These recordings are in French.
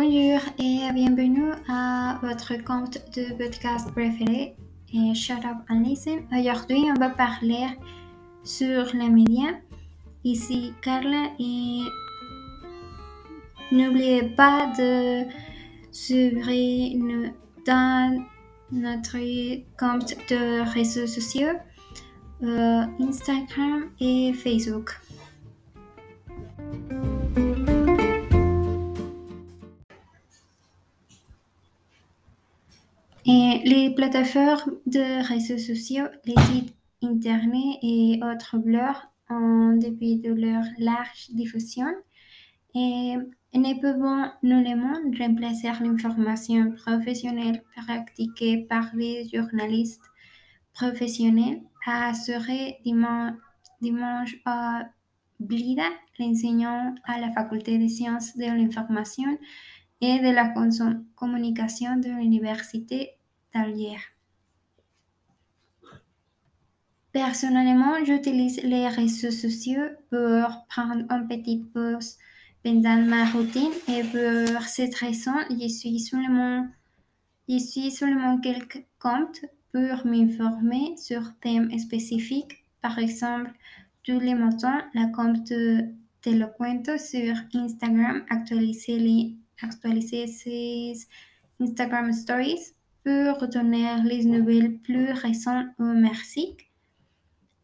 Bonjour et bienvenue à votre compte de podcast préféré, et Shut Up and Listen. Aujourd'hui, on va parler sur les médias. Ici Carla et n'oubliez pas de suivre dans notre compte de réseaux sociaux, euh, Instagram et Facebook. Et les plateformes de réseaux sociaux, les sites internet et autres blogs en dépit de leur large diffusion et ne peuvent nullement remplacer l'information professionnelle pratiquée par les journalistes professionnels, a assuré dimanche à Blida, l'enseignant à la faculté des sciences de l'information et de la communication de l'université Personnellement, j'utilise les réseaux sociaux pour prendre un petit pause pendant ma routine et pour cette raison, je suis seulement, quelques comptes pour m'informer sur thèmes spécifiques. Par exemple, tous les matins, la compte Telecuento sur Instagram actualiser, les, actualiser ses Instagram Stories pour donner les nouvelles plus récentes au merci.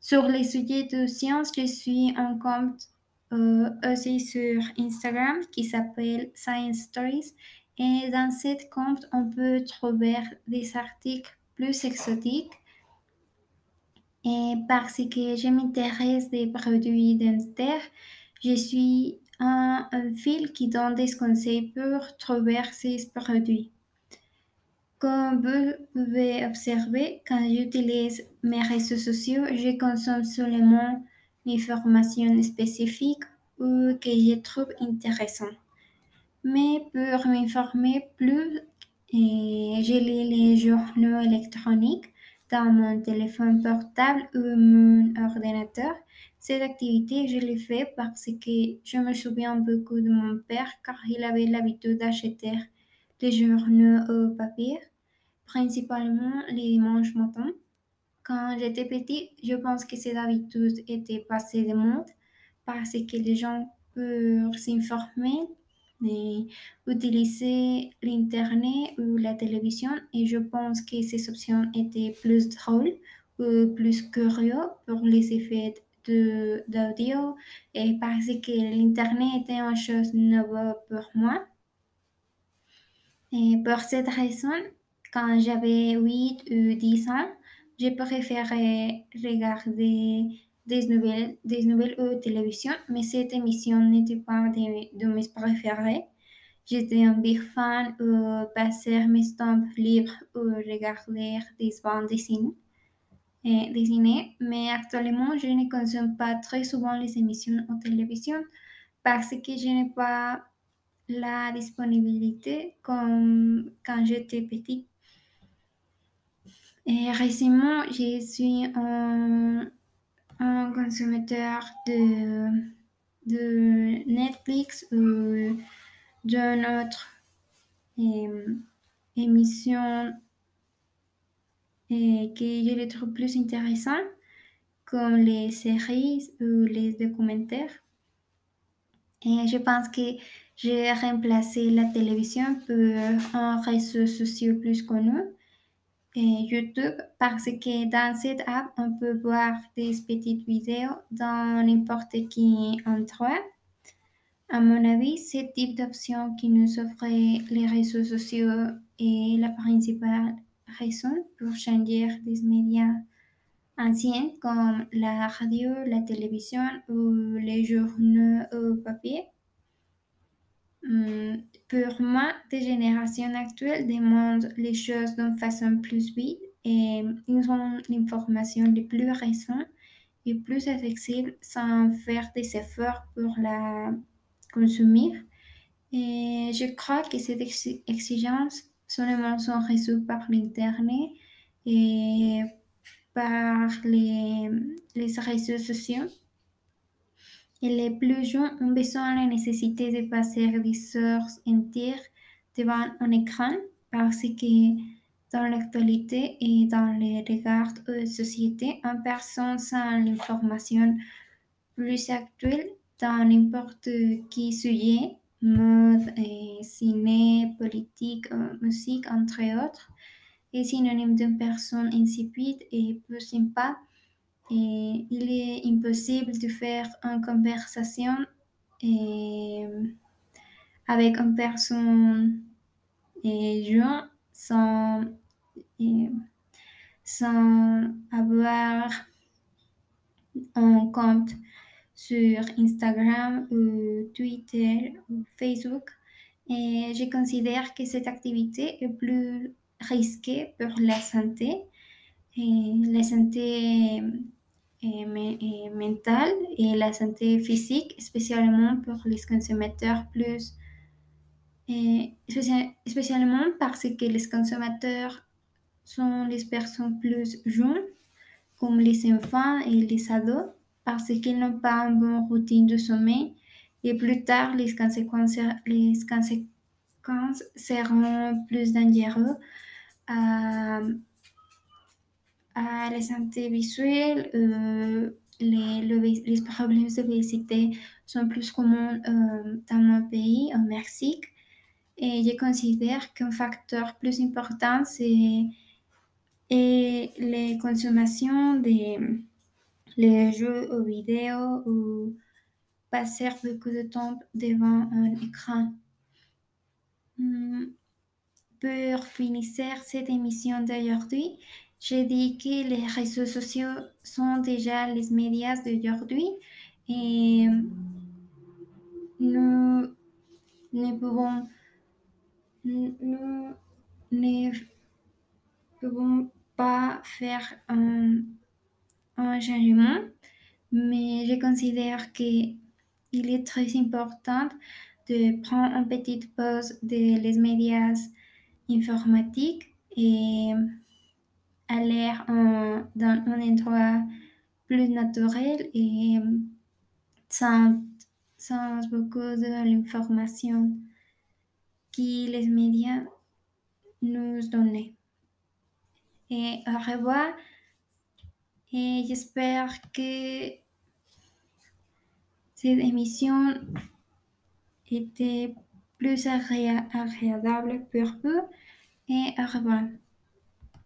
Sur les sujets de science, je suis en compte euh, aussi sur Instagram qui s'appelle Science Stories. Et dans cette compte, on peut trouver des articles plus exotiques. Et parce que je m'intéresse des produits dentaires, je suis un, un fil qui donne des conseils pour trouver ces produits. Comme vous pouvez observer, quand j'utilise mes réseaux sociaux, je consomme seulement l'information spécifique ou que je trouve intéressant. Mais pour m'informer plus, je lis les journaux électroniques dans mon téléphone portable ou mon ordinateur. Cette activité, je l'ai fait parce que je me souviens beaucoup de mon père car il avait l'habitude d'acheter des journaux au papier principalement les dimanches matins. Quand j'étais petite, je pense que cette habitude était passée de mode parce que les gens peuvent s'informer et utiliser l'internet ou la télévision et je pense que ces options étaient plus drôles ou plus curieux pour les effets d'audio et parce que l'internet était une chose nouvelle pour moi. Et pour cette raison, quand j'avais 8 ou 10 ans, j'ai préféré regarder des nouvelles, des nouvelles ou télévision, mais cette émission n'était pas de, mes préférées. J'étais un big fan de passer mes temps libres ou regarder des bandes dessinées, dessinées, mais actuellement, je ne consomme pas très souvent les émissions en télévision parce que je n'ai pas la disponibilité comme quand j'étais petite. Et récemment, je suis un, consommateur de, Netflix ou d'une autre émission et que je trouve plus intéressants, comme les séries ou les documentaires. Et je pense que j'ai remplacé la télévision pour un réseau social plus connu YouTube parce que dans cette app, on peut voir des petites vidéos dans n'importe quel endroit. À mon avis, ce type d'option qui nous offre les réseaux sociaux est la principale raison pour changer des médias anciens comme la radio, la télévision ou les journaux au papier. Hum, pour moi, des générations actuelles demandent les choses d'une façon plus vite et ils ont l'information les plus récente et plus accessible sans faire des efforts pour la consommer. Et je crois que cette exigence seulement sont résolue par l'Internet et par les, les réseaux sociaux. Les plus jeunes ont besoin de la nécessité de passer des heures entières devant un écran parce que dans l'actualité et dans les regards de la société, une personne sans l'information plus actuelle dans n'importe qui sujet, mode, et ciné, politique, euh, musique, entre autres, est synonyme d'une personne insipide et peu sympa. Il est impossible de faire une conversation et, avec une personne et jeune sans, et, sans avoir un compte sur Instagram ou Twitter ou Facebook. Et je considère que cette activité est plus risquée pour la santé, et la santé et, et mentale et la santé physique, spécialement pour les consommateurs plus et spécialement parce que les consommateurs sont les personnes plus jeunes, comme les enfants et les ados, parce qu'ils n'ont pas une bonne routine de sommeil. Et plus tard, les conséquences, les conséquences seront plus dangereuses à, à la santé visuelle. Euh, les, problèmes d'obésité sont plus communs euh, dans mon pays, au Mexique. Et je considère qu'un facteur plus important, c'est la consommation des les jeux vidéo ou passer beaucoup de temps devant un écran. Hmm, pour finir cette émission d'aujourd'hui, j'ai dit que les réseaux sociaux sont déjà les médias d'aujourd'hui et nous ne pouvons, nous ne pouvons pas faire un un changement, mais je considère qu'il est très important de prendre une petite pause de les médias informatiques et aller dans un endroit plus naturel et sans, sans beaucoup de l'information que les médias nous donnent. Et au revoir. Et j'espère que cette émission était plus agréable pour vous et au revoir.